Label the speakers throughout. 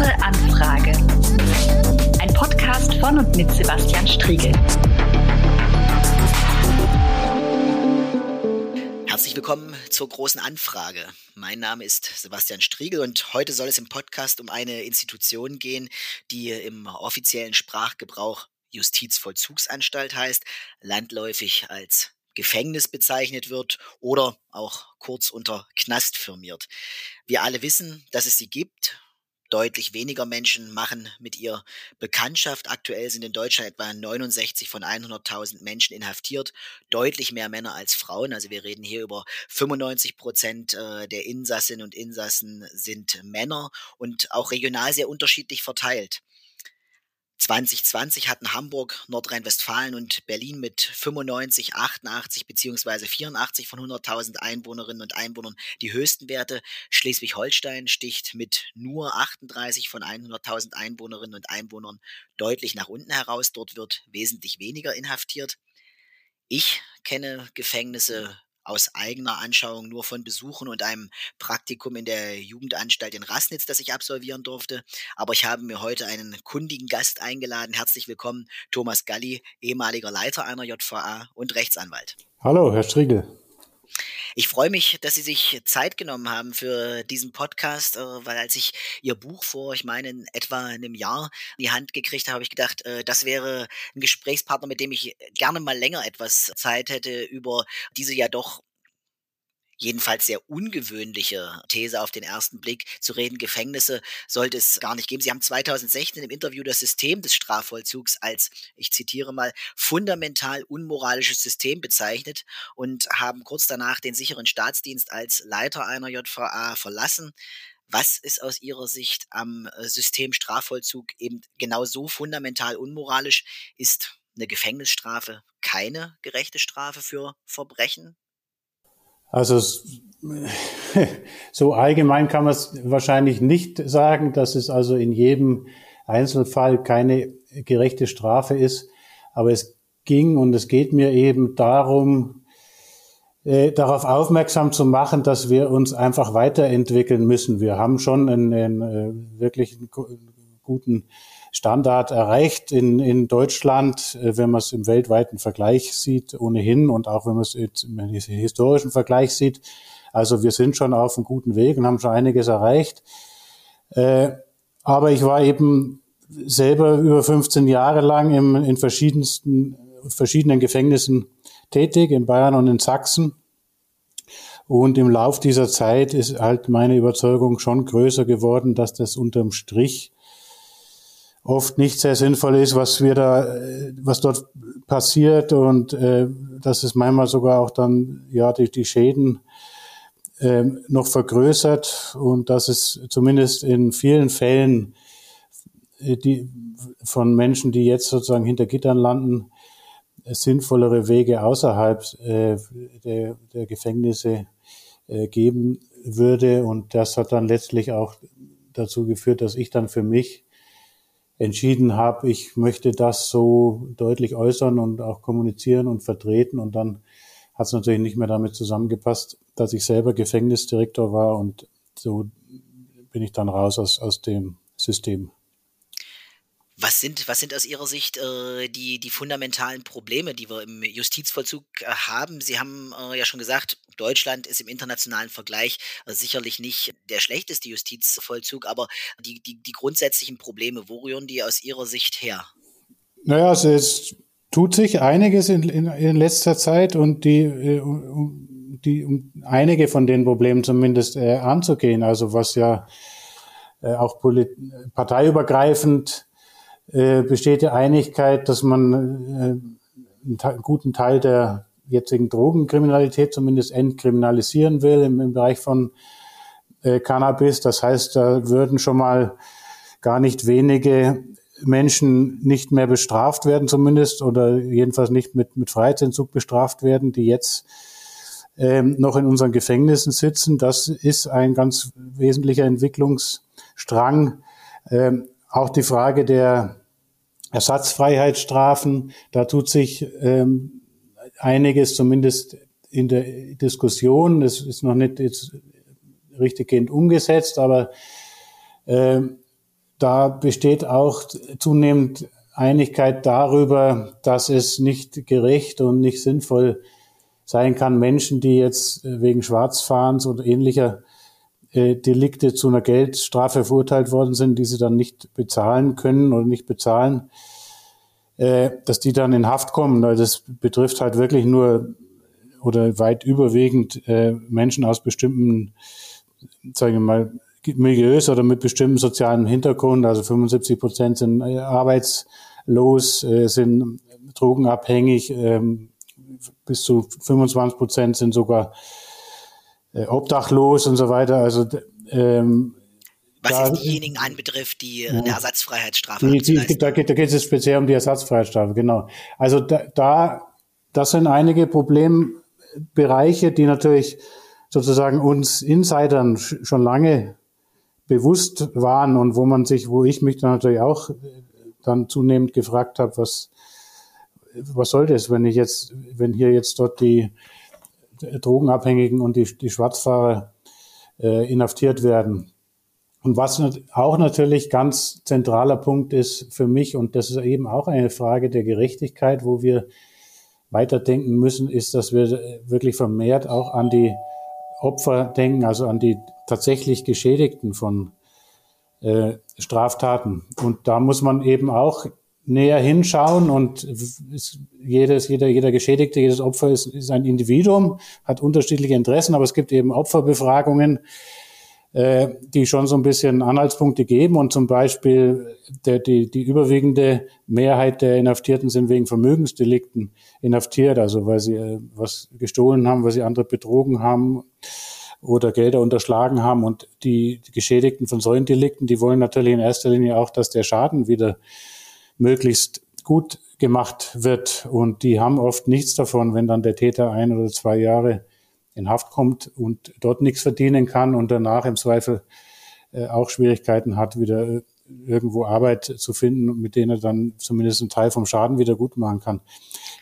Speaker 1: Große Anfrage. Ein Podcast von und mit Sebastian Striegel.
Speaker 2: Herzlich willkommen zur großen Anfrage. Mein Name ist Sebastian Striegel und heute soll es im Podcast um eine Institution gehen, die im offiziellen Sprachgebrauch Justizvollzugsanstalt heißt, landläufig als Gefängnis bezeichnet wird oder auch kurz unter Knast firmiert. Wir alle wissen, dass es sie gibt Deutlich weniger Menschen machen mit ihr Bekanntschaft. Aktuell sind in Deutschland etwa 69 von 100.000 Menschen inhaftiert. Deutlich mehr Männer als Frauen. Also wir reden hier über 95 Prozent äh, der Insassinnen und Insassen sind Männer und auch regional sehr unterschiedlich verteilt. 2020 hatten Hamburg, Nordrhein-Westfalen und Berlin mit 95, 88 beziehungsweise 84 von 100.000 Einwohnerinnen und Einwohnern die höchsten Werte. Schleswig-Holstein sticht mit nur 38 von 100.000 Einwohnerinnen und Einwohnern deutlich nach unten heraus. Dort wird wesentlich weniger inhaftiert. Ich kenne Gefängnisse aus eigener Anschauung nur von Besuchen und einem Praktikum in der Jugendanstalt in Rassnitz, das ich absolvieren durfte. Aber ich habe mir heute einen kundigen Gast eingeladen. Herzlich willkommen, Thomas Galli, ehemaliger Leiter einer JVA und Rechtsanwalt.
Speaker 3: Hallo, Herr Striegel.
Speaker 2: Ich freue mich, dass Sie sich Zeit genommen haben für diesen Podcast, äh, weil als ich Ihr Buch vor, ich meine, in etwa einem Jahr in die Hand gekriegt habe, habe ich gedacht, äh, das wäre ein Gesprächspartner, mit dem ich gerne mal länger etwas Zeit hätte, über diese ja doch jedenfalls sehr ungewöhnliche These auf den ersten Blick zu reden, Gefängnisse sollte es gar nicht geben. Sie haben 2016 im Interview das System des Strafvollzugs als, ich zitiere mal, fundamental unmoralisches System bezeichnet und haben kurz danach den sicheren Staatsdienst als Leiter einer JVA verlassen. Was ist aus Ihrer Sicht am äh, System Strafvollzug eben genau so fundamental unmoralisch? Ist eine Gefängnisstrafe keine gerechte Strafe für Verbrechen?
Speaker 3: Also so allgemein kann man es wahrscheinlich nicht sagen, dass es also in jedem Einzelfall keine gerechte Strafe ist. Aber es ging und es geht mir eben darum, äh, darauf aufmerksam zu machen, dass wir uns einfach weiterentwickeln müssen. Wir haben schon einen, einen äh, wirklich guten Standard erreicht in, in Deutschland, äh, wenn man es im weltweiten Vergleich sieht, ohnehin und auch wenn man es im historischen Vergleich sieht. Also wir sind schon auf einem guten Weg und haben schon einiges erreicht. Äh, aber ich war eben selber über 15 Jahre lang im, in verschiedensten, verschiedenen Gefängnissen tätig, in Bayern und in Sachsen. Und im Lauf dieser Zeit ist halt meine Überzeugung schon größer geworden, dass das unterm Strich oft nicht sehr sinnvoll ist, was wir da, was dort passiert und äh, dass es manchmal sogar auch dann ja die, die Schäden äh, noch vergrößert und dass es zumindest in vielen Fällen äh, die von Menschen, die jetzt sozusagen hinter Gittern landen, sinnvollere Wege außerhalb äh, der, der Gefängnisse äh, geben würde. Und das hat dann letztlich auch dazu geführt, dass ich dann für mich entschieden habe, ich möchte das so deutlich äußern und auch kommunizieren und vertreten. Und dann hat es natürlich nicht mehr damit zusammengepasst, dass ich selber Gefängnisdirektor war und so bin ich dann raus aus, aus dem System.
Speaker 2: Was sind, was sind aus Ihrer Sicht äh, die, die fundamentalen Probleme, die wir im Justizvollzug äh, haben? Sie haben äh, ja schon gesagt, Deutschland ist im internationalen Vergleich äh, sicherlich nicht der schlechteste Justizvollzug, aber die, die, die grundsätzlichen Probleme, wo rühren die aus Ihrer Sicht her?
Speaker 3: Naja, es tut sich einiges in, in, in letzter Zeit und die, äh, die, um einige von den Problemen zumindest äh, anzugehen, also was ja auch parteiübergreifend äh, besteht die Einigkeit, dass man äh, einen guten Teil der jetzigen Drogenkriminalität zumindest entkriminalisieren will im, im Bereich von äh, Cannabis. Das heißt, da würden schon mal gar nicht wenige Menschen nicht mehr bestraft werden zumindest oder jedenfalls nicht mit, mit Freiheitsentzug bestraft werden, die jetzt ähm, noch in unseren Gefängnissen sitzen. Das ist ein ganz wesentlicher Entwicklungsstrang. Ähm, auch die Frage der Ersatzfreiheitsstrafen, da tut sich ähm, einiges zumindest in der Diskussion. Es ist noch nicht jetzt richtiggehend umgesetzt, aber ähm, da besteht auch zunehmend Einigkeit darüber, dass es nicht gerecht und nicht sinnvoll sein kann, Menschen, die jetzt wegen Schwarzfahrens oder ähnlicher äh, Delikte zu einer Geldstrafe verurteilt worden sind, die sie dann nicht bezahlen können oder nicht bezahlen, äh, dass die dann in Haft kommen. Weil das betrifft halt wirklich nur oder weit überwiegend äh, Menschen aus bestimmten, sagen wir mal, Milieus oder mit bestimmten sozialen Hintergrund. Also 75 Prozent sind äh, arbeitslos, äh, sind drogenabhängig, ähm, bis zu 25 Prozent sind sogar obdachlos und so weiter. Also ähm,
Speaker 2: was da, jetzt diejenigen anbetrifft, die ja, eine Ersatzfreiheitsstrafe die,
Speaker 3: die, da, geht, da geht es speziell um die Ersatzfreiheitsstrafe, genau. Also da, da das sind einige Problembereiche, die natürlich sozusagen uns Insidern schon lange bewusst waren und wo man sich, wo ich mich dann natürlich auch dann zunehmend gefragt habe, was, was soll das, wenn ich jetzt, wenn hier jetzt dort die Drogenabhängigen und die, die Schwarzfahrer äh, inhaftiert werden. Und was auch natürlich ganz zentraler Punkt ist für mich, und das ist eben auch eine Frage der Gerechtigkeit, wo wir weiterdenken müssen, ist, dass wir wirklich vermehrt auch an die Opfer denken, also an die tatsächlich Geschädigten von äh, Straftaten. Und da muss man eben auch näher hinschauen und jedes, jeder, jeder Geschädigte, jedes Opfer ist, ist ein Individuum, hat unterschiedliche Interessen, aber es gibt eben Opferbefragungen, äh, die schon so ein bisschen Anhaltspunkte geben und zum Beispiel der, die, die überwiegende Mehrheit der Inhaftierten sind wegen Vermögensdelikten inhaftiert, also weil sie äh, was gestohlen haben, weil sie andere betrogen haben oder Gelder unterschlagen haben und die, die Geschädigten von solchen Delikten, die wollen natürlich in erster Linie auch, dass der Schaden wieder möglichst gut gemacht wird. Und die haben oft nichts davon, wenn dann der Täter ein oder zwei Jahre in Haft kommt und dort nichts verdienen kann und danach im Zweifel äh, auch Schwierigkeiten hat, wieder äh, irgendwo Arbeit zu finden, mit denen er dann zumindest einen Teil vom Schaden wieder gut machen kann.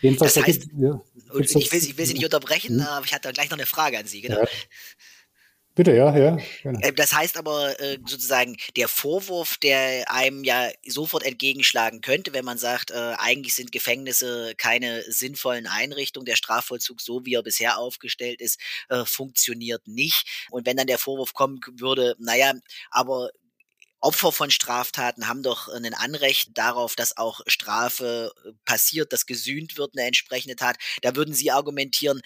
Speaker 2: Jedenfalls, das heißt, da gibt, ja, ich, will, ich will Sie nicht unterbrechen, hm? aber ich hatte gleich noch eine Frage an Sie. Genau. Ja.
Speaker 3: Bitte, ja, ja.
Speaker 2: Genau. Das heißt aber äh, sozusagen, der Vorwurf, der einem ja sofort entgegenschlagen könnte, wenn man sagt, äh, eigentlich sind Gefängnisse keine sinnvollen Einrichtungen, der Strafvollzug, so wie er bisher aufgestellt ist, äh, funktioniert nicht. Und wenn dann der Vorwurf kommen würde, naja, aber Opfer von Straftaten haben doch ein Anrecht darauf, dass auch Strafe passiert, dass gesühnt wird, eine entsprechende Tat. Da würden Sie argumentieren,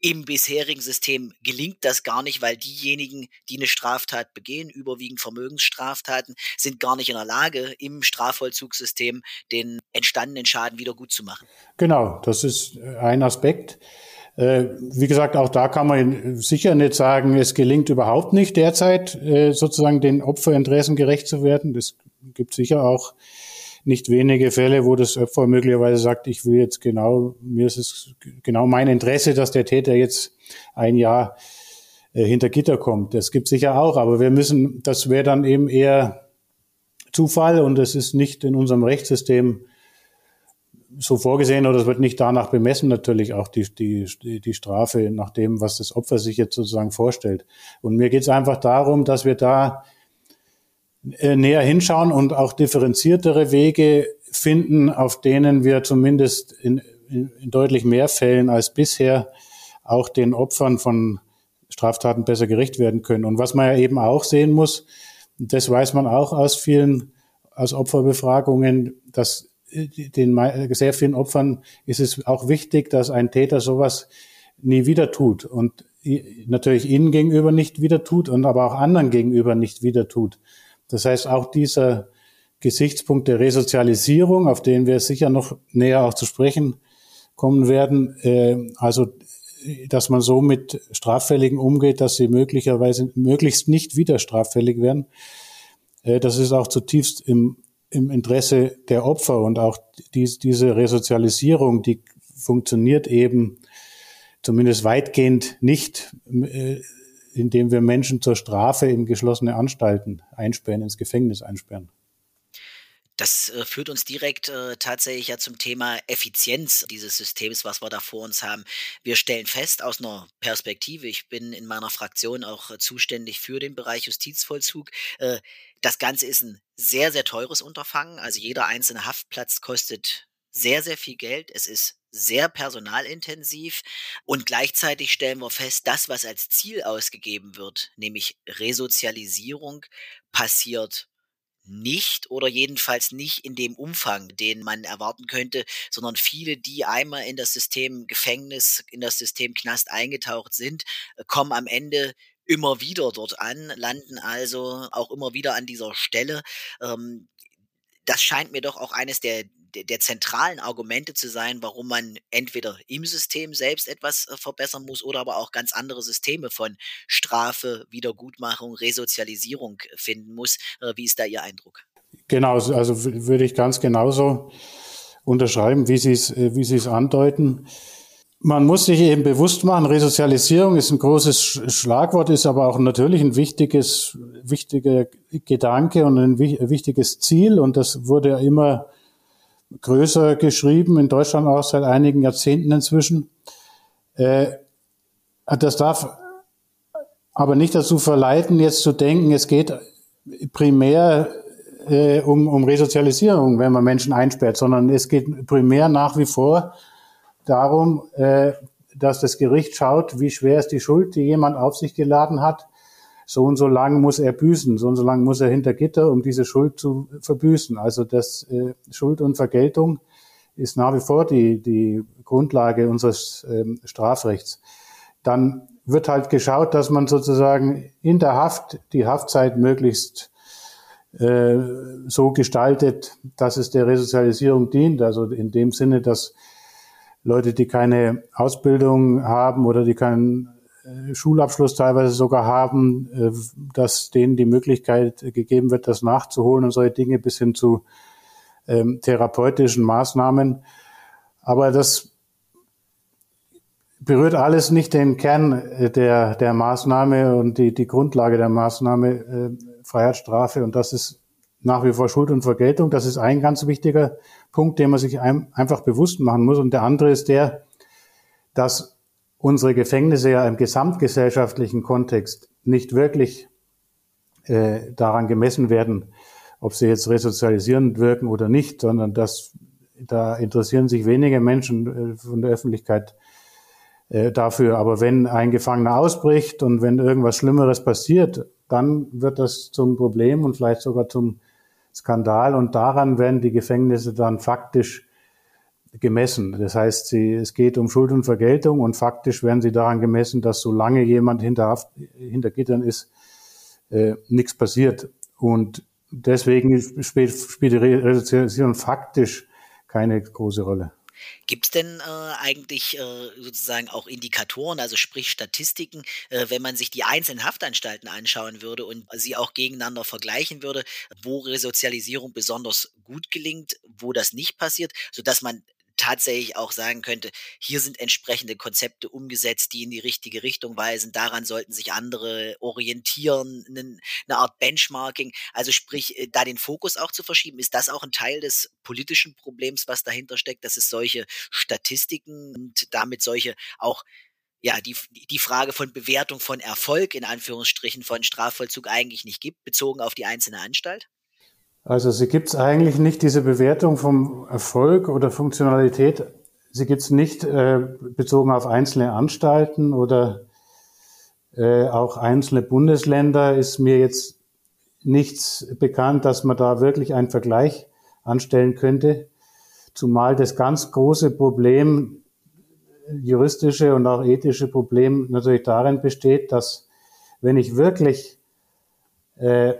Speaker 2: im bisherigen System gelingt das gar nicht, weil diejenigen, die eine Straftat begehen, überwiegend Vermögensstraftaten, sind gar nicht in der Lage, im Strafvollzugssystem den entstandenen Schaden wieder gut zu machen.
Speaker 3: Genau, das ist äh, ein Aspekt. Äh, wie gesagt, auch da kann man sicher nicht sagen, es gelingt überhaupt nicht derzeit, äh, sozusagen den Opferinteressen gerecht zu werden. Das gibt sicher auch nicht wenige Fälle, wo das Opfer möglicherweise sagt, ich will jetzt genau, mir ist es genau mein Interesse, dass der Täter jetzt ein Jahr äh, hinter Gitter kommt. Das gibt sicher auch, aber wir müssen, das wäre dann eben eher Zufall und es ist nicht in unserem Rechtssystem so vorgesehen oder es wird nicht danach bemessen natürlich auch die, die, die Strafe nach dem, was das Opfer sich jetzt sozusagen vorstellt. Und mir geht es einfach darum, dass wir da näher hinschauen und auch differenziertere Wege finden, auf denen wir zumindest in, in, in deutlich mehr Fällen als bisher auch den Opfern von Straftaten besser gerecht werden können. Und was man ja eben auch sehen muss, das weiß man auch aus vielen, aus Opferbefragungen, dass den sehr vielen Opfern ist es auch wichtig, dass ein Täter sowas nie wieder tut und natürlich ihnen gegenüber nicht wieder tut und aber auch anderen gegenüber nicht wieder tut. Das heißt, auch dieser Gesichtspunkt der Resozialisierung, auf den wir sicher noch näher auch zu sprechen kommen werden, äh, also dass man so mit Straffälligen umgeht, dass sie möglicherweise möglichst nicht wieder straffällig werden. Äh, das ist auch zutiefst im, im Interesse der Opfer und auch dies, diese Resozialisierung, die funktioniert eben zumindest weitgehend nicht äh, indem wir Menschen zur Strafe in geschlossene Anstalten einsperren, ins Gefängnis einsperren.
Speaker 2: Das äh, führt uns direkt äh, tatsächlich ja zum Thema Effizienz dieses Systems, was wir da vor uns haben. Wir stellen fest aus einer Perspektive, ich bin in meiner Fraktion auch äh, zuständig für den Bereich Justizvollzug, äh, das Ganze ist ein sehr, sehr teures Unterfangen. Also jeder einzelne Haftplatz kostet sehr, sehr viel Geld. Es ist sehr personalintensiv und gleichzeitig stellen wir fest, das, was als Ziel ausgegeben wird, nämlich Resozialisierung, passiert nicht oder jedenfalls nicht in dem Umfang, den man erwarten könnte, sondern viele, die einmal in das System Gefängnis, in das System Knast eingetaucht sind, kommen am Ende immer wieder dort an, landen also auch immer wieder an dieser Stelle. Ähm, das scheint mir doch auch eines der, der, zentralen Argumente zu sein, warum man entweder im System selbst etwas äh, verbessern muss oder aber auch ganz andere Systeme von Strafe, Wiedergutmachung, Resozialisierung finden muss. Äh, wie ist da Ihr Eindruck?
Speaker 3: Genau, also würde ich ganz genauso unterschreiben, wie Sie es, äh, wie es andeuten. Man muss sich eben bewusst machen, Resozialisierung ist ein großes Schlagwort, ist aber auch natürlich ein wichtiges, wichtiger Gedanke und ein wichtiges Ziel. Und das wurde immer größer geschrieben, in Deutschland auch seit einigen Jahrzehnten inzwischen. Äh, das darf aber nicht dazu verleiten, jetzt zu denken, es geht primär äh, um, um Resozialisierung, wenn man Menschen einsperrt, sondern es geht primär nach wie vor darum, äh, dass das Gericht schaut, wie schwer ist die Schuld, die jemand auf sich geladen hat. So und so lang muss er büßen, so und so lang muss er hinter Gitter, um diese Schuld zu verbüßen. Also das äh, Schuld und Vergeltung ist nach wie vor die, die Grundlage unseres ähm, Strafrechts. Dann wird halt geschaut, dass man sozusagen in der Haft die Haftzeit möglichst äh, so gestaltet, dass es der Resozialisierung dient. Also in dem Sinne, dass Leute, die keine Ausbildung haben oder die keinen Schulabschluss teilweise sogar haben, äh, dass denen die Möglichkeit gegeben wird, das nachzuholen und solche Dinge bis hin zu ähm, therapeutischen Maßnahmen. Aber das berührt alles nicht den Kern äh, der, der Maßnahme und die, die Grundlage der Maßnahme äh, Freiheitsstrafe. Und das ist nach wie vor Schuld und Vergeltung. Das ist ein ganz wichtiger Punkt, den man sich einfach bewusst machen muss. Und der andere ist der, dass unsere Gefängnisse ja im gesamtgesellschaftlichen Kontext nicht wirklich äh, daran gemessen werden, ob sie jetzt resozialisierend wirken oder nicht, sondern dass da interessieren sich wenige Menschen äh, von der Öffentlichkeit äh, dafür. Aber wenn ein Gefangener ausbricht und wenn irgendwas Schlimmeres passiert, dann wird das zum Problem und vielleicht sogar zum Skandal und daran werden die Gefängnisse dann faktisch gemessen. Das heißt, sie, es geht um Schuld und Vergeltung und faktisch werden sie daran gemessen, dass solange jemand hinter, hinter Gittern ist, äh, nichts passiert. Und deswegen spielt, spielt die Resozialisierung faktisch keine große Rolle.
Speaker 2: Gibt es denn äh, eigentlich äh, sozusagen auch Indikatoren, also sprich Statistiken, äh, wenn man sich die einzelnen Haftanstalten anschauen würde und sie auch gegeneinander vergleichen würde, wo Resozialisierung besonders gut gelingt, wo das nicht passiert, sodass man tatsächlich auch sagen könnte, hier sind entsprechende Konzepte umgesetzt, die in die richtige Richtung weisen. Daran sollten sich andere orientieren, eine Art Benchmarking. Also sprich, äh, da den Fokus auch zu verschieben. Ist das auch ein Teil des politischen Problems, was dahinter steckt, dass es solche Statistiken und damit solche auch ja, die, die Frage von Bewertung von Erfolg in Anführungsstrichen von Strafvollzug eigentlich nicht gibt, bezogen auf die einzelne Anstalt?
Speaker 3: Also sie gibt es eigentlich nicht, diese Bewertung vom Erfolg oder Funktionalität. Sie gibt es nicht äh, bezogen auf einzelne Anstalten oder äh, auch einzelne Bundesländer. Ist mir jetzt nichts bekannt, dass man da wirklich einen Vergleich anstellen könnte. Zumal das ganz große Problem, juristische und auch ethische Problem natürlich darin besteht, dass wenn ich wirklich äh,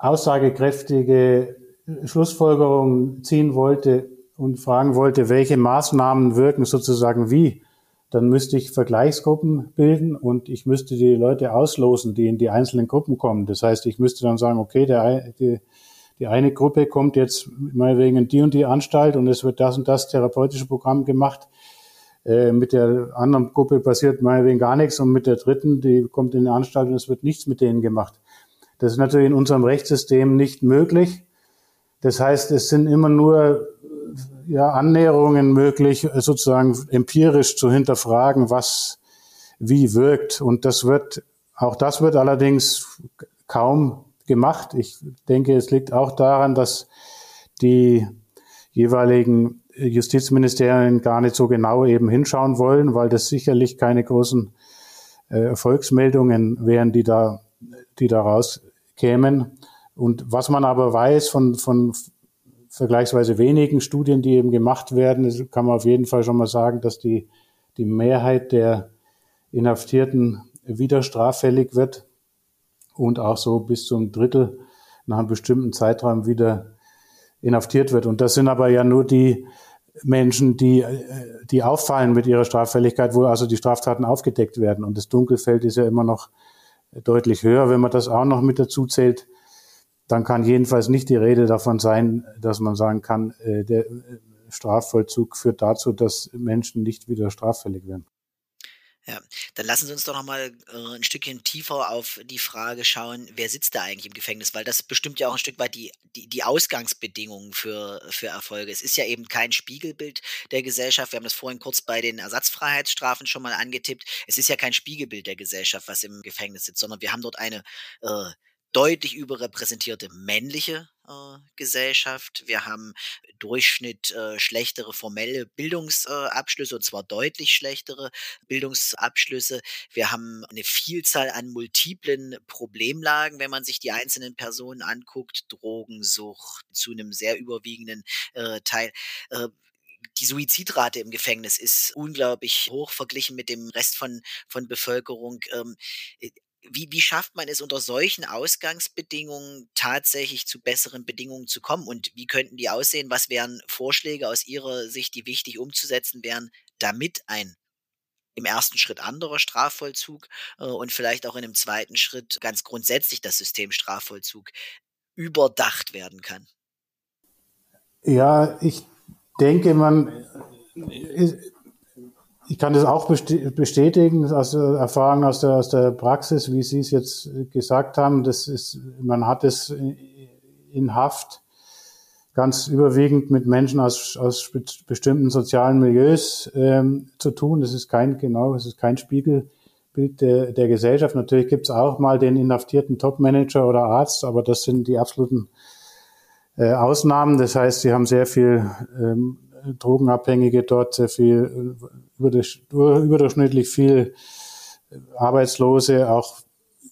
Speaker 3: aussagekräftige Schlussfolgerungen ziehen wollte und fragen wollte, welche Maßnahmen wirken sozusagen wie, dann müsste ich Vergleichsgruppen bilden und ich müsste die Leute auslosen, die in die einzelnen Gruppen kommen. Das heißt, ich müsste dann sagen, okay, der, die, die eine Gruppe kommt jetzt mal wegen die und die Anstalt und es wird das und das therapeutische Programm gemacht. Äh, mit der anderen Gruppe passiert meinetwegen gar nichts und mit der dritten, die kommt in die Anstalt und es wird nichts mit denen gemacht. Das ist natürlich in unserem Rechtssystem nicht möglich. Das heißt, es sind immer nur ja, Annäherungen möglich, sozusagen empirisch zu hinterfragen, was wie wirkt. Und das wird, auch das wird allerdings kaum gemacht. Ich denke, es liegt auch daran, dass die jeweiligen Justizministerien gar nicht so genau eben hinschauen wollen, weil das sicherlich keine großen äh, Erfolgsmeldungen wären, die da, die da rauskämen. Und was man aber weiß von, von vergleichsweise wenigen Studien, die eben gemacht werden, kann man auf jeden Fall schon mal sagen, dass die, die Mehrheit der Inhaftierten wieder straffällig wird und auch so bis zum Drittel nach einem bestimmten Zeitraum wieder inhaftiert wird. Und das sind aber ja nur die Menschen, die, die auffallen mit ihrer Straffälligkeit, wo also die Straftaten aufgedeckt werden. Und das Dunkelfeld ist ja immer noch deutlich höher. Wenn man das auch noch mit dazu zählt, dann kann jedenfalls nicht die Rede davon sein, dass man sagen kann, äh, der Strafvollzug führt dazu, dass Menschen nicht wieder straffällig werden.
Speaker 2: Ja, dann lassen Sie uns doch nochmal äh, ein Stückchen tiefer auf die Frage schauen, wer sitzt da eigentlich im Gefängnis? Weil das bestimmt ja auch ein Stück weit die, die, die Ausgangsbedingungen für, für Erfolge. Es ist ja eben kein Spiegelbild der Gesellschaft. Wir haben das vorhin kurz bei den Ersatzfreiheitsstrafen schon mal angetippt. Es ist ja kein Spiegelbild der Gesellschaft, was im Gefängnis sitzt, sondern wir haben dort eine äh, deutlich überrepräsentierte männliche Gesellschaft. Wir haben Durchschnitt äh, schlechtere formelle Bildungsabschlüsse, und zwar deutlich schlechtere Bildungsabschlüsse. Wir haben eine Vielzahl an multiplen Problemlagen, wenn man sich die einzelnen Personen anguckt. Drogensucht zu einem sehr überwiegenden äh, Teil. Äh, die Suizidrate im Gefängnis ist unglaublich hoch verglichen mit dem Rest von, von Bevölkerung. Wie, wie schafft man es unter solchen Ausgangsbedingungen tatsächlich zu besseren Bedingungen zu kommen? Und wie könnten die aussehen? Was wären Vorschläge aus Ihrer Sicht, die wichtig umzusetzen wären, damit ein im ersten Schritt anderer Strafvollzug äh, und vielleicht auch in einem zweiten Schritt ganz grundsätzlich das System Strafvollzug überdacht werden kann?
Speaker 3: Ja, ich denke, man ich kann das auch bestätigen aus Erfahrung aus der, aus der Praxis, wie Sie es jetzt gesagt haben. Das ist, man hat es in Haft ganz überwiegend mit Menschen aus, aus bestimmten sozialen Milieus ähm, zu tun. Das ist kein, genau, das ist kein Spiegelbild der, der Gesellschaft. Natürlich gibt es auch mal den inhaftierten Topmanager oder Arzt, aber das sind die absoluten äh, Ausnahmen. Das heißt, sie haben sehr viel ähm, Drogenabhängige dort, sehr viel überdurchschnittlich viel Arbeitslose, auch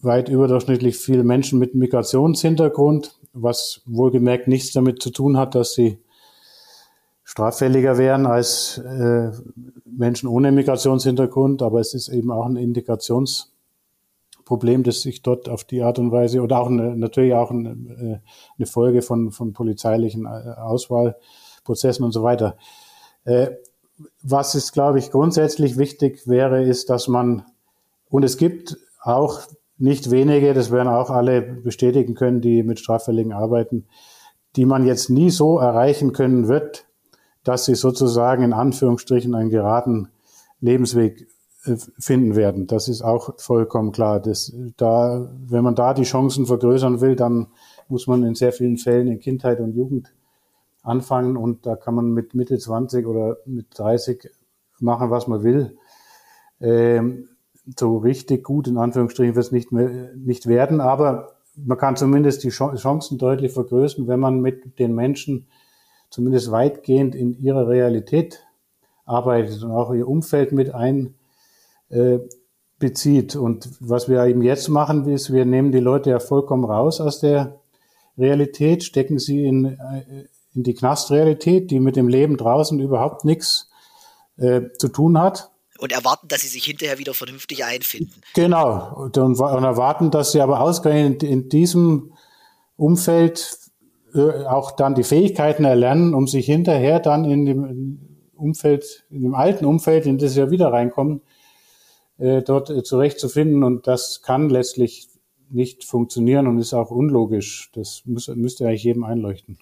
Speaker 3: weit überdurchschnittlich viele Menschen mit Migrationshintergrund, was wohlgemerkt nichts damit zu tun hat, dass sie straffälliger wären als äh, Menschen ohne Migrationshintergrund, aber es ist eben auch ein Integrationsproblem, das sich dort auf die Art und Weise oder auch eine, natürlich auch eine, äh, eine Folge von, von polizeilichen äh, Auswahlprozessen und so weiter. Äh, was ist, glaube ich, grundsätzlich wichtig wäre, ist, dass man, und es gibt auch nicht wenige, das werden auch alle bestätigen können, die mit Straffälligen arbeiten, die man jetzt nie so erreichen können wird, dass sie sozusagen in Anführungsstrichen einen geraden Lebensweg äh, finden werden. Das ist auch vollkommen klar. Das, da, wenn man da die Chancen vergrößern will, dann muss man in sehr vielen Fällen in Kindheit und Jugend anfangen und da kann man mit Mitte 20 oder mit 30 machen, was man will. Ähm, so richtig gut, in Anführungsstrichen, wird es nicht, mehr, nicht werden, aber man kann zumindest die Chancen deutlich vergrößern, wenn man mit den Menschen zumindest weitgehend in ihrer Realität arbeitet und auch ihr Umfeld mit einbezieht. Äh, und was wir eben jetzt machen, ist, wir nehmen die Leute ja vollkommen raus aus der Realität, stecken sie in, äh, in die Knastrealität, die mit dem Leben draußen überhaupt nichts äh, zu tun hat.
Speaker 2: Und erwarten, dass sie sich hinterher wieder vernünftig einfinden.
Speaker 3: Genau. Und, und erwarten, dass sie aber ausgerechnet in diesem Umfeld äh, auch dann die Fähigkeiten erlernen, um sich hinterher dann in dem Umfeld, in dem alten Umfeld, in das sie ja wieder reinkommen, äh, dort äh, zurechtzufinden. Und das kann letztlich nicht funktionieren und ist auch unlogisch. Das muss, müsste eigentlich jedem einleuchten.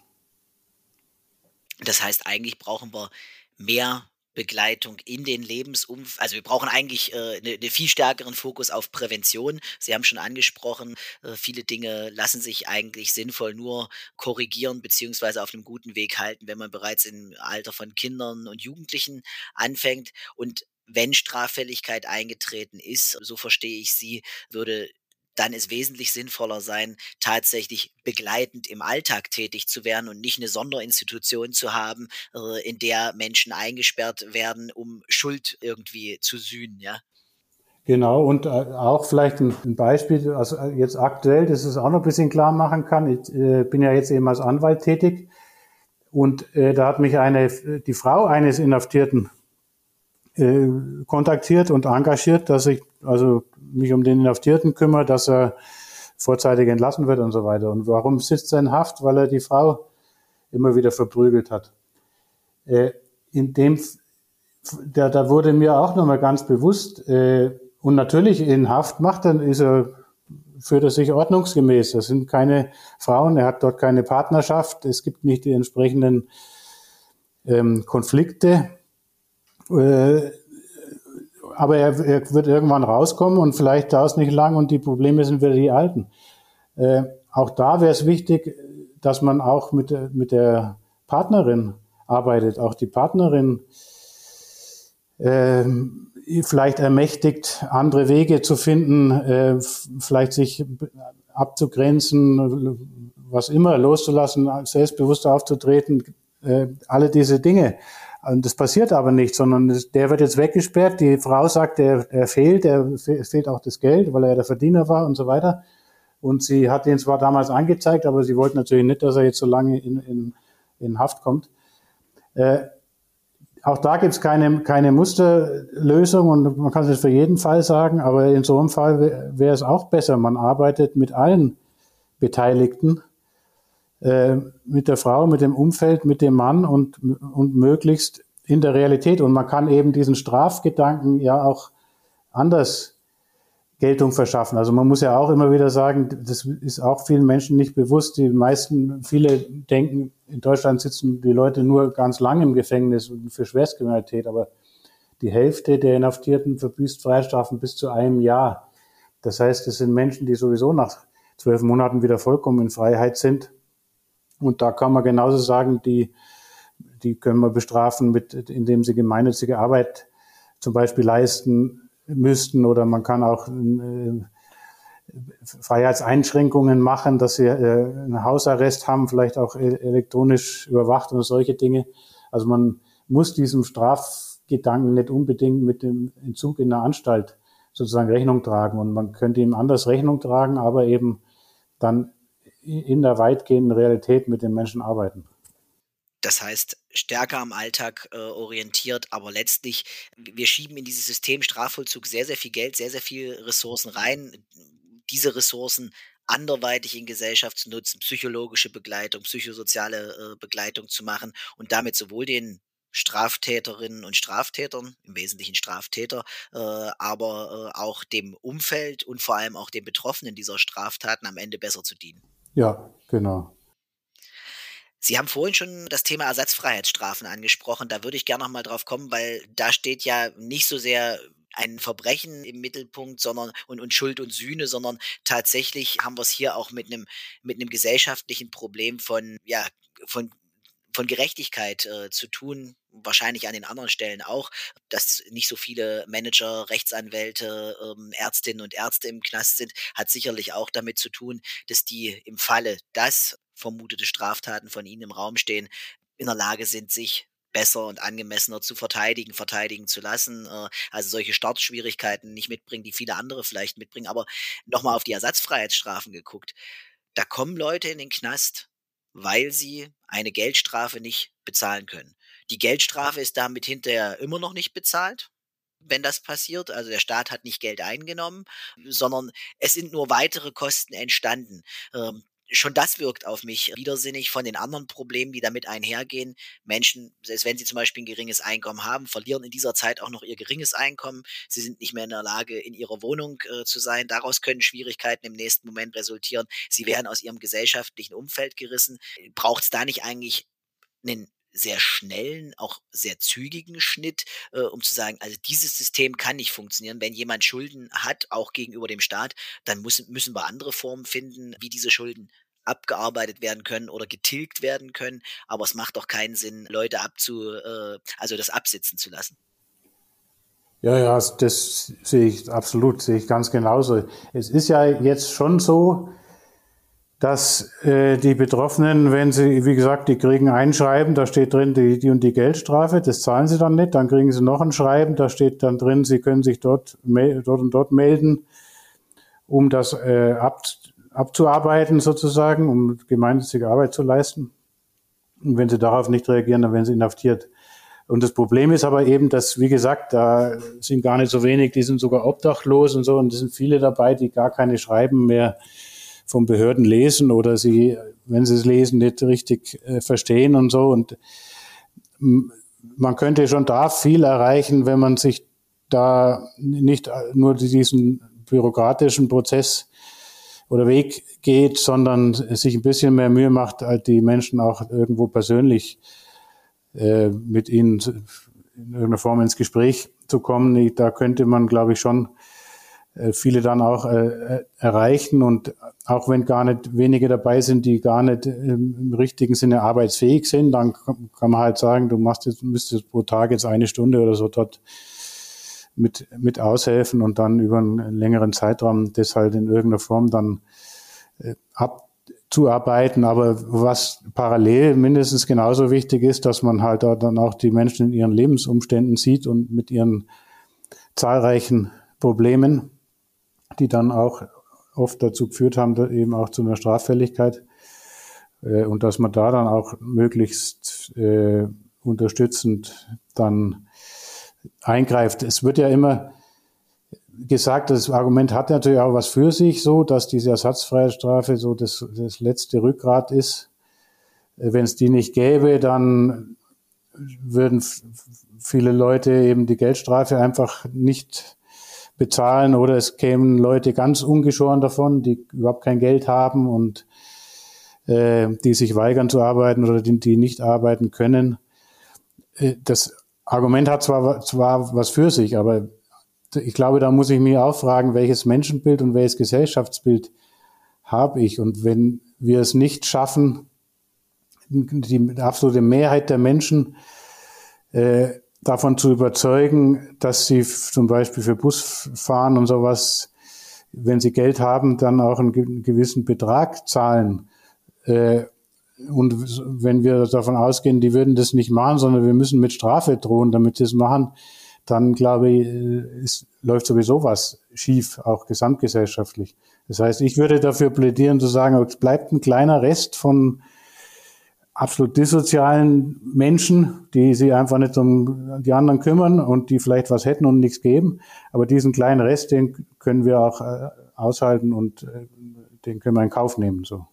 Speaker 2: Das heißt, eigentlich brauchen wir mehr Begleitung in den Lebensumfeld. Also wir brauchen eigentlich äh, eine, eine viel stärkeren Fokus auf Prävention. Sie haben schon angesprochen, äh, viele Dinge lassen sich eigentlich sinnvoll nur korrigieren beziehungsweise auf einem guten Weg halten, wenn man bereits im Alter von Kindern und Jugendlichen anfängt. Und wenn Straffälligkeit eingetreten ist, so verstehe ich Sie, würde dann es wesentlich sinnvoller sein, tatsächlich begleitend im Alltag tätig zu werden und nicht eine Sonderinstitution zu haben, äh, in der Menschen eingesperrt werden, um Schuld irgendwie zu sühnen, ja.
Speaker 3: Genau, und äh, auch vielleicht ein Beispiel, also äh, jetzt aktuell, dass es auch noch ein bisschen klar machen kann. Ich bin ja jetzt eben als Anwalt tätig und da hat mich eine, die Frau eines Inhaftierten kontaktiert und engagiert, dass ich also mich um den Inhaftierten kümmere, dass er vorzeitig entlassen wird und so weiter. Und warum sitzt er in Haft? Weil er die Frau immer wieder verprügelt hat. in dem, da, da wurde mir auch nochmal ganz bewusst, und natürlich in Haft macht, dann ist er, führt er sich ordnungsgemäß. Das sind keine Frauen, er hat dort keine Partnerschaft, es gibt nicht die entsprechenden ähm, Konflikte. Äh, aber er, er, wird irgendwann rauskommen und vielleicht dauert es nicht lang und die Probleme sind wieder die alten. Äh, auch da wäre es wichtig, dass man auch mit, mit der Partnerin arbeitet, auch die Partnerin ähm, vielleicht ermächtigt, andere Wege zu finden, äh, vielleicht sich abzugrenzen, was immer, loszulassen, selbstbewusst aufzutreten, äh, alle diese Dinge. Das passiert aber nicht, sondern der wird jetzt weggesperrt. Die Frau sagt, er, er fehlt, er fehlt auch das Geld, weil er der Verdiener war und so weiter. Und sie hat ihn zwar damals angezeigt, aber sie wollte natürlich nicht, dass er jetzt so lange in, in, in Haft kommt. Äh, auch da gibt es keine, keine Musterlösung und man kann es für jeden Fall sagen, aber in so einem Fall wäre es auch besser. Man arbeitet mit allen Beteiligten, äh, mit der Frau, mit dem Umfeld, mit dem Mann und, und möglichst in der Realität. Und man kann eben diesen Strafgedanken ja auch anders Geltung verschaffen. Also man muss ja auch immer wieder sagen, das ist auch vielen Menschen nicht bewusst. Die meisten, viele denken, in Deutschland sitzen die Leute nur ganz lang im Gefängnis für Schwerstkriminalität, aber die Hälfte der Inhaftierten verbüßt Freistrafen bis zu einem Jahr. Das heißt, es sind Menschen, die sowieso nach zwölf Monaten wieder vollkommen in Freiheit sind. Und da kann man genauso sagen, die, die können wir bestrafen, mit, indem sie gemeinnützige Arbeit zum Beispiel leisten, müssten oder man kann auch äh, Freiheitseinschränkungen machen, dass sie äh, einen Hausarrest haben, vielleicht auch e-, elektronisch überwacht und solche Dinge. Also man muss diesem Strafgedanken nicht unbedingt mit dem Entzug in der Anstalt sozusagen Rechnung tragen. Und man könnte ihm anders Rechnung tragen, aber eben dann in der weitgehenden Realität mit den Menschen arbeiten.
Speaker 2: Das heißt, stärker am Alltag äh, orientiert, aber letztlich, wir schieben in dieses System Strafvollzug sehr, sehr viel Geld, sehr, sehr viel Ressourcen rein. Diese Ressourcen anderweitig in Gesellschaft zu nutzen, psychologische Begleitung, psychosoziale äh, Begleitung zu machen und damit sowohl den Straftäterinnen und Straftätern, im Wesentlichen Straftäter, äh, aber äh, auch dem Umfeld und vor allem auch den Betroffenen dieser Straftaten am Ende besser zu dienen.
Speaker 3: Ja, genau.
Speaker 2: Sie haben vorhin schon das Thema Ersatzfreiheitsstrafen angesprochen. Da würde ich gerne noch mal drauf kommen, weil da steht ja nicht so sehr ein Verbrechen im Mittelpunkt, sondern und, und Schuld und Sühne, sondern tatsächlich haben wir es hier auch mit einem mit einem gesellschaftlichen Problem von ja von von Gerechtigkeit äh, zu tun, wahrscheinlich an den anderen Stellen auch, dass nicht so viele Manager, Rechtsanwälte, ähm, Ärztinnen und Ärzte im Knast sind, hat sicherlich auch damit zu tun, dass die im Falle, dass vermutete Straftaten von ihnen im Raum stehen, in der Lage sind, sich besser und angemessener zu verteidigen, verteidigen zu lassen. Äh, also solche Startschwierigkeiten nicht mitbringen, die viele andere vielleicht mitbringen. Aber nochmal auf die Ersatzfreiheitsstrafen geguckt. Da kommen Leute in den Knast, weil sie eine Geldstrafe nicht bezahlen können. Die Geldstrafe ist damit hinterher immer noch nicht bezahlt wenn das passiert. Also der Staat hat nicht Geld eingenommen, sondern es sind nur weitere Kosten entstanden. Schon das wirkt auf mich widersinnig von den anderen Problemen, die damit einhergehen. Menschen, selbst wenn sie zum Beispiel ein geringes Einkommen haben, verlieren in dieser Zeit auch noch ihr geringes Einkommen. Sie sind nicht mehr in der Lage, in ihrer Wohnung äh, zu sein. Daraus können Schwierigkeiten im nächsten Moment resultieren. Sie werden aus ihrem gesellschaftlichen Umfeld gerissen. Braucht es da nicht eigentlich einen sehr schnellen, auch sehr zügigen Schnitt, äh, um zu sagen, also dieses System kann nicht funktionieren. Wenn jemand Schulden hat, auch gegenüber dem Staat, dann muss, müssen wir andere Formen finden, wie diese Schulden abgearbeitet werden können oder getilgt werden können. Aber es macht doch keinen Sinn, Leute abzu, äh, also das absitzen zu lassen.
Speaker 3: Ja, ja, das sehe ich absolut, sehe ich ganz genauso. Es ist ja jetzt schon so, dass äh, die Betroffenen, wenn sie, wie gesagt, die kriegen ein Schreiben, da steht drin die, die und die Geldstrafe, das zahlen sie dann nicht, dann kriegen sie noch ein Schreiben, da steht dann drin, sie können sich dort, dort und dort melden, um das äh, ab, abzuarbeiten sozusagen, um gemeinnützige Arbeit zu leisten. Und wenn sie darauf nicht reagieren, dann werden sie inhaftiert. Und das Problem ist aber eben, dass, wie gesagt, da sind gar nicht so wenig, die sind sogar obdachlos und so, und es sind viele dabei, die gar keine Schreiben mehr von Behörden lesen oder sie, wenn sie es lesen, nicht richtig äh, verstehen und so. Und man könnte schon da viel erreichen, wenn man sich da nicht nur diesen bürokratischen Prozess oder Weg geht, sondern sich ein bisschen mehr Mühe macht, halt die Menschen auch irgendwo persönlich äh, mit ihnen in irgendeiner Form ins Gespräch zu kommen. Da könnte man, glaube ich, schon äh, viele dann auch äh, erreichen. Und auch wenn gar nicht wenige dabei sind, die gar nicht im richtigen Sinne arbeitsfähig sind, dann kann man halt sagen, du machst jetzt, müsstest pro Tag jetzt eine Stunde oder so dort mit, mit aushelfen und dann über einen längeren Zeitraum das halt in irgendeiner Form dann ab, zuarbeiten. Aber was parallel mindestens genauso wichtig ist, dass man halt dann auch die Menschen in ihren Lebensumständen sieht und mit ihren zahlreichen Problemen, die dann auch oft dazu geführt haben, eben auch zu einer Straffälligkeit. Äh, und dass man da dann auch möglichst äh, unterstützend dann eingreift. Es wird ja immer gesagt, das Argument hat natürlich auch was für sich, so dass diese ersatzfreie Strafe so das, das letzte Rückgrat ist. Äh, Wenn es die nicht gäbe, dann würden viele Leute eben die Geldstrafe einfach nicht bezahlen oder es kämen Leute ganz ungeschoren davon, die überhaupt kein Geld haben und äh, die sich weigern zu arbeiten oder die, die nicht arbeiten können. Äh, das Argument hat zwar, zwar was für sich, aber ich glaube, da muss ich mir auch fragen, welches Menschenbild und welches Gesellschaftsbild habe ich. Und wenn wir es nicht schaffen, die absolute Mehrheit der Menschen äh, davon zu überzeugen, dass sie zum Beispiel für Bus fahren und sowas, wenn sie Geld haben, dann auch einen gewissen Betrag zahlen. Äh, und wenn wir davon ausgehen, die würden das nicht machen, sondern wir müssen mit Strafe drohen, damit sie es machen, dann glaube ich, ist, läuft sowieso was schief, auch gesamtgesellschaftlich. Das heißt, ich würde dafür plädieren zu sagen, es bleibt ein kleiner Rest von absolut dissozialen Menschen, die sich einfach nicht um die anderen kümmern und die vielleicht was hätten und nichts geben. Aber diesen kleinen Rest, den können wir auch äh, aushalten und äh, den können wir in Kauf nehmen, so.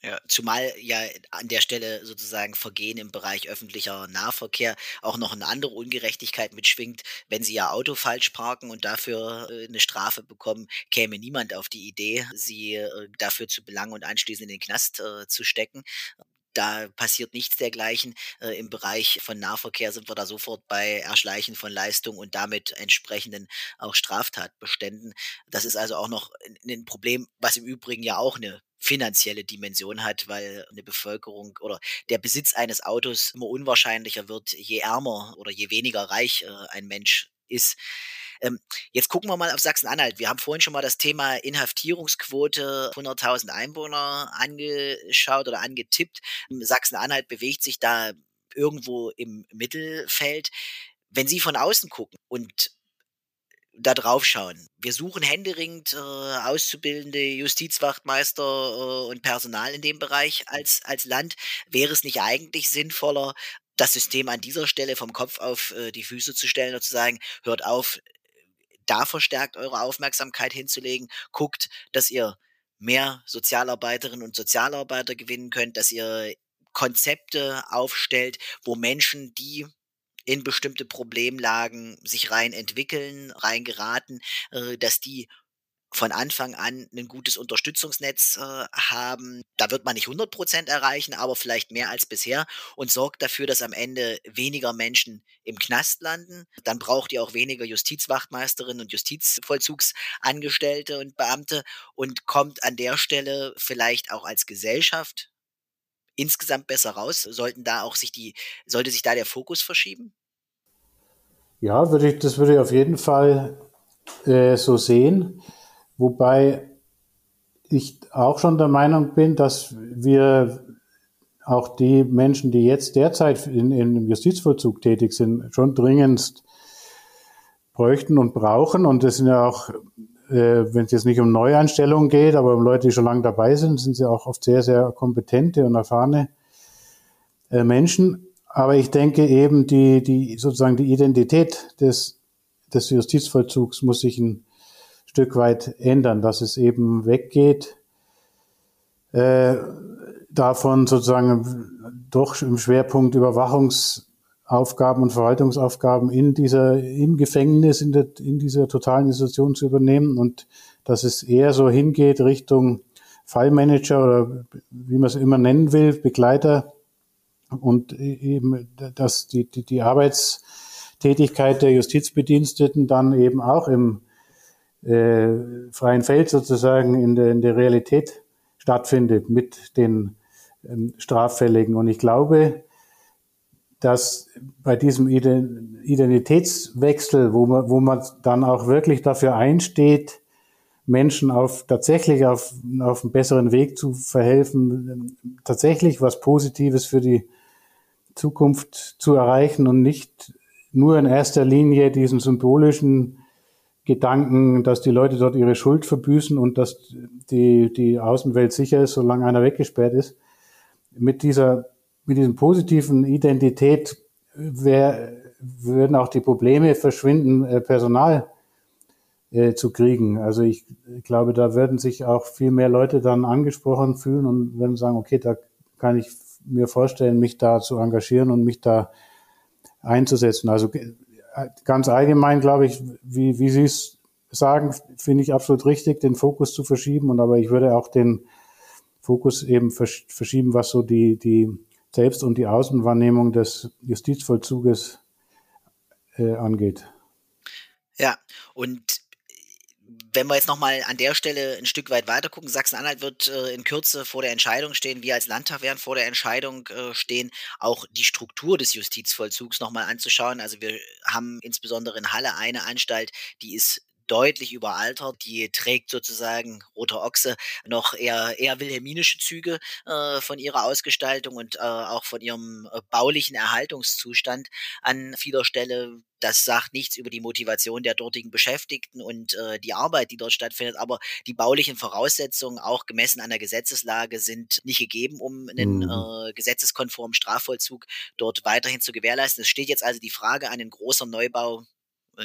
Speaker 2: Ja, zumal ja an der Stelle sozusagen Vergehen im Bereich öffentlicher Nahverkehr auch noch eine andere Ungerechtigkeit mitschwingt. Wenn Sie Ihr Auto falsch parken und dafür äh, eine Strafe bekommen, käme niemand auf die Idee, Sie äh, dafür zu belangen und anschließend in den Knast äh, zu stecken. Da passiert nichts dergleichen. Äh, Im Bereich von Nahverkehr sind wir da sofort bei Erschleichen von Leistung und damit entsprechenden auch Straftatbeständen. Das ist also auch noch ein Problem, was im Übrigen ja auch eine finanzielle Dimension hat, weil eine Bevölkerung oder der Besitz eines Autos immer unwahrscheinlicher wird, je ärmer oder je weniger reich äh, ein Mensch ist. Ähm, jetzt gucken wir mal auf Sachsen-Anhalt. Wir haben vorhin schon mal das Thema Inhaftierungsquote 100.000 Einwohner angeschaut oder angetippt. Sachsen-Anhalt bewegt sich da irgendwo im Mittelfeld. Wenn Sie von außen gucken und da drauf schauen. Wir suchen händeringend äh, auszubildende Justizwachtmeister äh, und Personal in dem Bereich als, als Land. Wäre es nicht eigentlich sinnvoller, das System an dieser Stelle vom Kopf auf äh, die Füße zu stellen und zu sagen, hört auf, da verstärkt eure Aufmerksamkeit hinzulegen, guckt, dass ihr mehr Sozialarbeiterinnen und Sozialarbeiter gewinnen könnt, dass ihr Konzepte aufstellt, wo Menschen, die in bestimmte Problemlagen sich rein entwickeln, rein geraten, äh, dass die von Anfang an ein gutes Unterstützungsnetz äh, haben. Da wird man nicht 100 Prozent erreichen, aber vielleicht mehr als bisher und sorgt dafür, dass am Ende weniger Menschen im Knast landen. Dann braucht ihr auch weniger Justizwachtmeisterinnen und Justizvollzugsangestellte und Beamte und kommt an der Stelle vielleicht auch als Gesellschaft insgesamt besser raus? Sollten da auch sich die, sollte sich da der Fokus verschieben?
Speaker 3: Ja, würde ich, das würde ich auf jeden Fall äh, so sehen. Wobei ich auch schon der Meinung bin, dass wir auch die Menschen, die jetzt derzeit in, in, im Justizvollzug tätig sind, schon dringendst bräuchten und brauchen. Und das sind ja auch, äh, wenn es jetzt nicht um Neueinstellungen geht, aber um Leute, die schon lange dabei sind, sind sie auch oft sehr, sehr kompetente und erfahrene äh, Menschen. Aber ich denke eben, die, die sozusagen die Identität des, des Justizvollzugs muss sich ein Stück weit ändern, dass es eben weggeht äh, davon sozusagen doch im Schwerpunkt Überwachungsaufgaben und Verwaltungsaufgaben in dieser, im Gefängnis, in, der, in dieser totalen Institution zu übernehmen und dass es eher so hingeht Richtung Fallmanager oder wie man es immer nennen will, Begleiter und eben, dass die, die, die Arbeitstätigkeit der Justizbediensteten dann eben auch im äh, freien Feld sozusagen in der, in der Realität stattfindet mit den ähm, Straffälligen. Und ich glaube, dass bei diesem Identitätswechsel, wo man, wo man dann auch wirklich dafür einsteht, Menschen auf tatsächlich auf, auf einen besseren Weg zu verhelfen, tatsächlich was Positives für die Zukunft zu erreichen und nicht nur in erster Linie diesen symbolischen Gedanken, dass die Leute dort ihre Schuld verbüßen und dass die, die Außenwelt sicher ist, solange einer weggesperrt ist. Mit dieser, mit diesem positiven Identität wär, würden auch die Probleme verschwinden, äh, Personal äh, zu kriegen. Also ich, glaube, da würden sich auch viel mehr Leute dann angesprochen fühlen und würden sagen, okay, da kann ich mir vorstellen, mich da zu engagieren und mich da einzusetzen. Also ganz allgemein, glaube ich, wie, wie Sie es sagen, finde ich absolut richtig, den Fokus zu verschieben. Und aber ich würde auch den Fokus eben verschieben, was so die, die Selbst- und die Außenwahrnehmung des Justizvollzuges äh, angeht.
Speaker 2: Ja, und wenn wir jetzt nochmal an der Stelle ein Stück weit weiter gucken, Sachsen-Anhalt wird äh, in Kürze vor der Entscheidung stehen, wir als Landtag werden vor der Entscheidung äh, stehen, auch die Struktur des Justizvollzugs nochmal anzuschauen. Also wir haben insbesondere in Halle eine Anstalt, die ist deutlich überaltert. Die trägt sozusagen roter Ochse noch eher, eher wilhelminische Züge äh, von ihrer Ausgestaltung und äh, auch von ihrem äh, baulichen Erhaltungszustand an vieler Stelle. Das sagt nichts über die Motivation der dortigen Beschäftigten und äh, die Arbeit, die dort stattfindet, aber die baulichen Voraussetzungen, auch gemessen an der Gesetzeslage, sind nicht gegeben, um einen mhm. äh, gesetzeskonformen Strafvollzug dort weiterhin zu gewährleisten. Es steht jetzt also die Frage an, ein großer Neubau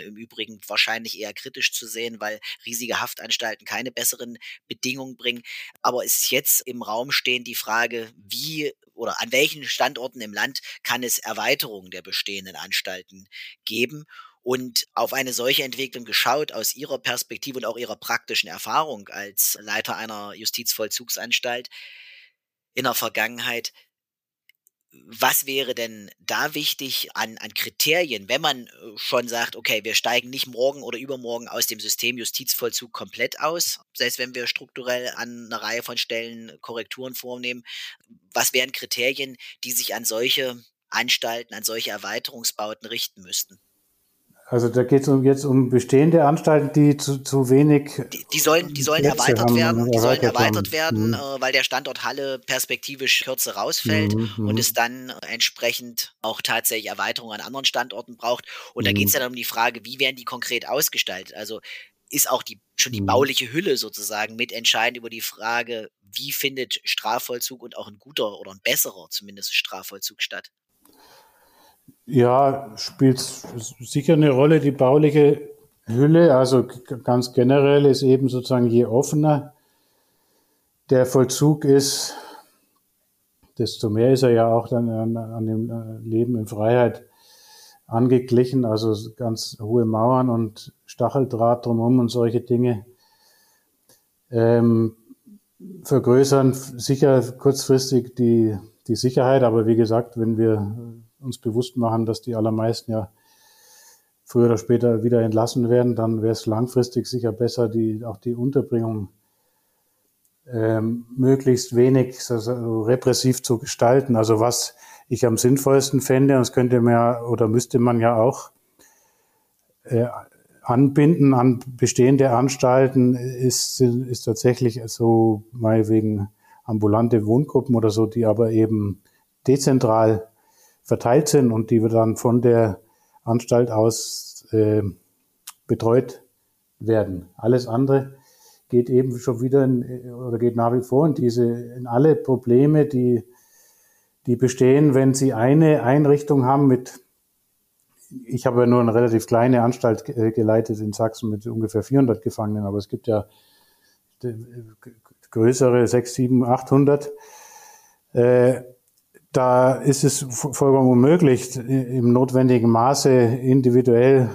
Speaker 2: im Übrigen wahrscheinlich eher kritisch zu sehen, weil riesige Haftanstalten keine besseren Bedingungen bringen. Aber es ist jetzt im Raum stehen die Frage, wie oder an welchen Standorten im Land kann es Erweiterungen der bestehenden Anstalten geben? Und auf eine solche Entwicklung geschaut aus Ihrer Perspektive und auch Ihrer praktischen Erfahrung als Leiter einer Justizvollzugsanstalt in der Vergangenheit, was wäre denn da wichtig an, an Kriterien, wenn man äh, schon sagt, okay, wir steigen nicht morgen oder übermorgen aus dem System Justizvollzug komplett aus, selbst wenn wir strukturell an einer Reihe von Stellen Korrekturen vornehmen. Was wären Kriterien, die sich an solche Anstalten, an solche Erweiterungsbauten richten müssten?
Speaker 3: Also da geht es um, jetzt um bestehende Anstalten, die zu, zu wenig.
Speaker 2: Die, die sollen, die sollen erweitert haben, werden, die sollen erweitert werden, mhm. äh, weil der Standort Halle perspektivisch kürzer rausfällt mhm. und mhm. es dann entsprechend auch tatsächlich Erweiterungen an anderen Standorten braucht. Und mhm. da geht es ja dann um die Frage, wie werden die konkret ausgestaltet? Also ist auch die schon die mhm. bauliche Hülle sozusagen mitentscheidend über die Frage, wie findet Strafvollzug und auch ein guter oder ein besserer zumindest Strafvollzug statt?
Speaker 3: Ja, spielt sicher eine Rolle die bauliche Hülle. Also ganz generell ist eben sozusagen je offener der Vollzug ist, desto mehr ist er ja auch dann an, an dem äh, Leben in Freiheit angeglichen. Also ganz hohe Mauern und Stacheldraht drumherum und solche Dinge ähm, vergrößern sicher kurzfristig die, die Sicherheit. Aber wie gesagt, wenn wir uns bewusst machen, dass die allermeisten ja früher oder später wieder entlassen werden, dann wäre es langfristig sicher besser, die, auch die Unterbringung ähm, möglichst wenig also repressiv zu gestalten. Also was ich am sinnvollsten fände, und das könnte man ja oder müsste man ja auch äh, Anbinden an bestehende Anstalten ist, ist tatsächlich so mal wegen ambulante Wohngruppen oder so, die aber eben dezentral verteilt sind und die wir dann von der Anstalt aus äh, betreut werden. Alles andere geht eben schon wieder in, oder geht nach wie vor in diese, in alle Probleme, die, die bestehen, wenn Sie eine Einrichtung haben mit, ich habe ja nur eine relativ kleine Anstalt geleitet in Sachsen mit ungefähr 400 Gefangenen, aber es gibt ja größere, 6, 7, 800. Äh, da ist es vollkommen unmöglich, im notwendigen Maße individuell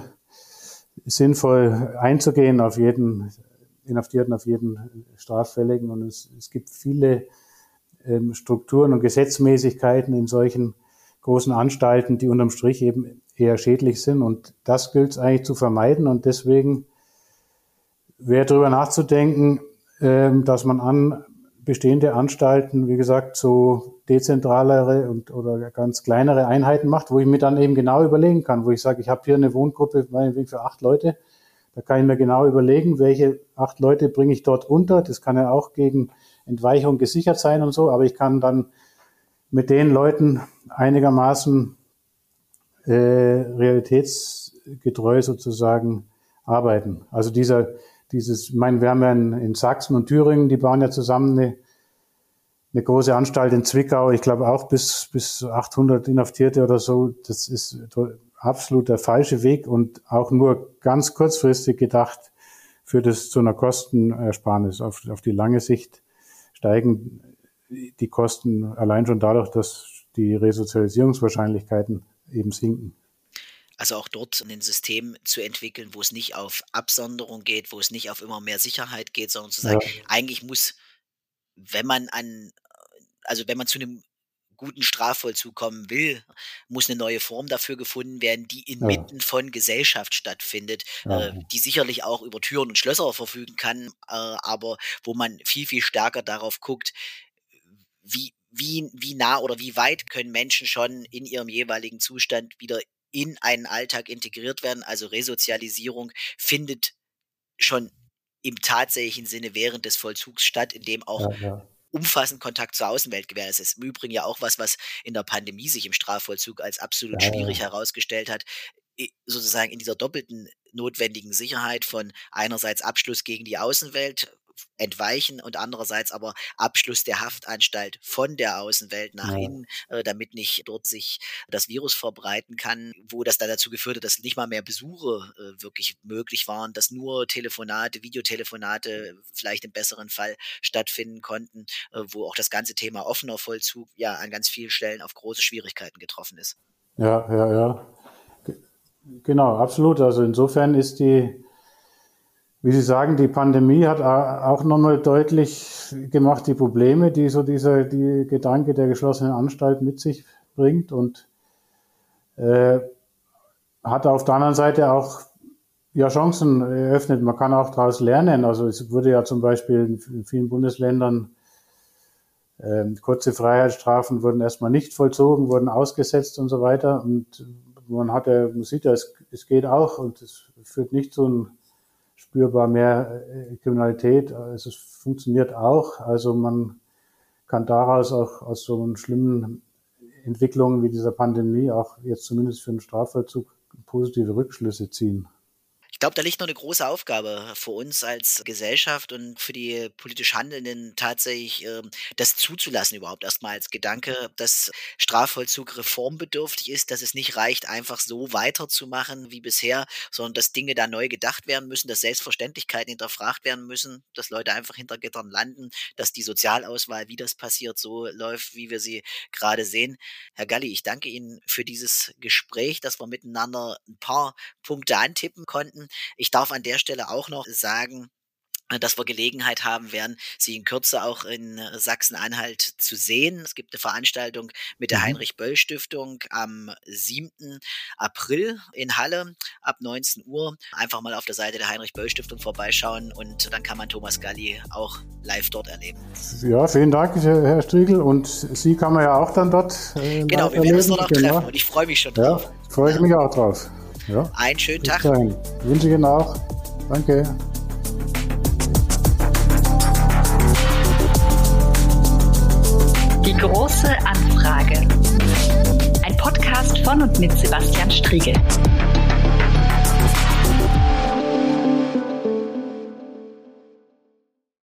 Speaker 3: sinnvoll einzugehen auf jeden Inhaftierten, auf jeden Straffälligen. Und es, es gibt viele ähm, Strukturen und Gesetzmäßigkeiten in solchen großen Anstalten, die unterm Strich eben eher schädlich sind. Und das gilt es eigentlich zu vermeiden. Und deswegen wäre darüber nachzudenken, ähm, dass man an bestehende Anstalten, wie gesagt, so dezentralere und oder ganz kleinere Einheiten macht, wo ich mir dann eben genau überlegen kann, wo ich sage, ich habe hier eine Wohngruppe meinetwegen für acht Leute, da kann ich mir genau überlegen, welche acht Leute bringe ich dort unter. Das kann ja auch gegen Entweichung gesichert sein und so, aber ich kann dann mit den Leuten einigermaßen äh, realitätsgetreu sozusagen arbeiten. Also dieser dieses, ich meine, wir haben ja in, in Sachsen und Thüringen, die bauen ja zusammen eine, eine große Anstalt in Zwickau, ich glaube auch bis, bis 800 Inhaftierte oder so. Das ist absolut der falsche Weg und auch nur ganz kurzfristig gedacht führt es zu einer Kostenersparnis. Auf, auf die lange Sicht steigen die Kosten allein schon dadurch, dass die Resozialisierungswahrscheinlichkeiten eben sinken.
Speaker 2: Also auch dort ein System zu entwickeln, wo es nicht auf Absonderung geht, wo es nicht auf immer mehr Sicherheit geht, sondern zu sagen, ja. eigentlich muss, wenn man an, also wenn man zu einem guten Strafvollzug kommen will, muss eine neue Form dafür gefunden werden, die inmitten ja. von Gesellschaft stattfindet, ja. äh, die sicherlich auch über Türen und Schlösser verfügen kann, äh, aber wo man viel, viel stärker darauf guckt, wie, wie, wie nah oder wie weit können Menschen schon in ihrem jeweiligen Zustand wieder in einen Alltag integriert werden. Also Resozialisierung findet schon im tatsächlichen Sinne während des Vollzugs statt, in dem auch ja, ja. umfassend Kontakt zur Außenwelt gewährt ist. Im Übrigen ja auch was, was in der Pandemie sich im Strafvollzug als absolut ja, schwierig herausgestellt hat, sozusagen in dieser doppelten notwendigen Sicherheit von einerseits Abschluss gegen die Außenwelt, entweichen und andererseits aber Abschluss der Haftanstalt von der Außenwelt nach ja. innen, äh, damit nicht dort sich das Virus verbreiten kann, wo das dann dazu geführt hat, dass nicht mal mehr Besuche äh, wirklich möglich waren, dass nur Telefonate, Videotelefonate vielleicht im besseren Fall stattfinden konnten, äh, wo auch das ganze Thema offener Vollzug ja an ganz vielen Stellen auf große Schwierigkeiten getroffen ist.
Speaker 3: Ja, ja, ja. Genau, absolut. Also insofern ist die wie Sie sagen, die Pandemie hat auch nochmal deutlich gemacht, die Probleme, die so dieser die Gedanke der geschlossenen Anstalt mit sich bringt und äh, hat auf der anderen Seite auch ja, Chancen eröffnet. Man kann auch daraus lernen. Also es wurde ja zum Beispiel in vielen Bundesländern äh, kurze Freiheitsstrafen wurden erstmal nicht vollzogen, wurden ausgesetzt und so weiter. Und man hat ja, man sieht ja, es, es geht auch und es führt nicht zu einem spürbar mehr äh, Kriminalität. Es funktioniert auch. Also man kann daraus auch aus so schlimmen Entwicklungen wie dieser Pandemie auch jetzt zumindest für den Strafvollzug positive Rückschlüsse ziehen.
Speaker 2: Ich glaube, da liegt noch eine große Aufgabe für uns als Gesellschaft und für die politisch Handelnden tatsächlich, äh, das zuzulassen überhaupt erstmal als Gedanke, dass Strafvollzug reformbedürftig ist, dass es nicht reicht, einfach so weiterzumachen wie bisher, sondern dass Dinge da neu gedacht werden müssen, dass Selbstverständlichkeiten hinterfragt werden müssen, dass Leute einfach hinter Gittern landen, dass die Sozialauswahl, wie das passiert, so läuft, wie wir sie gerade sehen. Herr Galli, ich danke Ihnen für dieses Gespräch, dass wir miteinander ein paar Punkte antippen konnten. Ich darf an der Stelle auch noch sagen, dass wir Gelegenheit haben werden, sie in Kürze auch in äh, Sachsen-Anhalt zu sehen. Es gibt eine Veranstaltung mit der mhm. Heinrich-Böll-Stiftung am 7. April in Halle ab 19 Uhr. Einfach mal auf der Seite der Heinrich-Böll-Stiftung vorbeischauen und dann kann man Thomas Galli auch live dort erleben.
Speaker 3: Ja, vielen Dank, Herr Striegel. Und Sie kann man ja auch dann dort.
Speaker 2: Äh, genau, wir werden uns dort auch genau. treffen und ich freue mich schon drauf.
Speaker 3: Ja, freue ich mich auch drauf.
Speaker 2: Ja. Einen schönen Tag.
Speaker 3: Dahin. Wünsche ich Ihnen auch. Danke.
Speaker 1: Die große Anfrage. Ein Podcast von und mit Sebastian Striegel.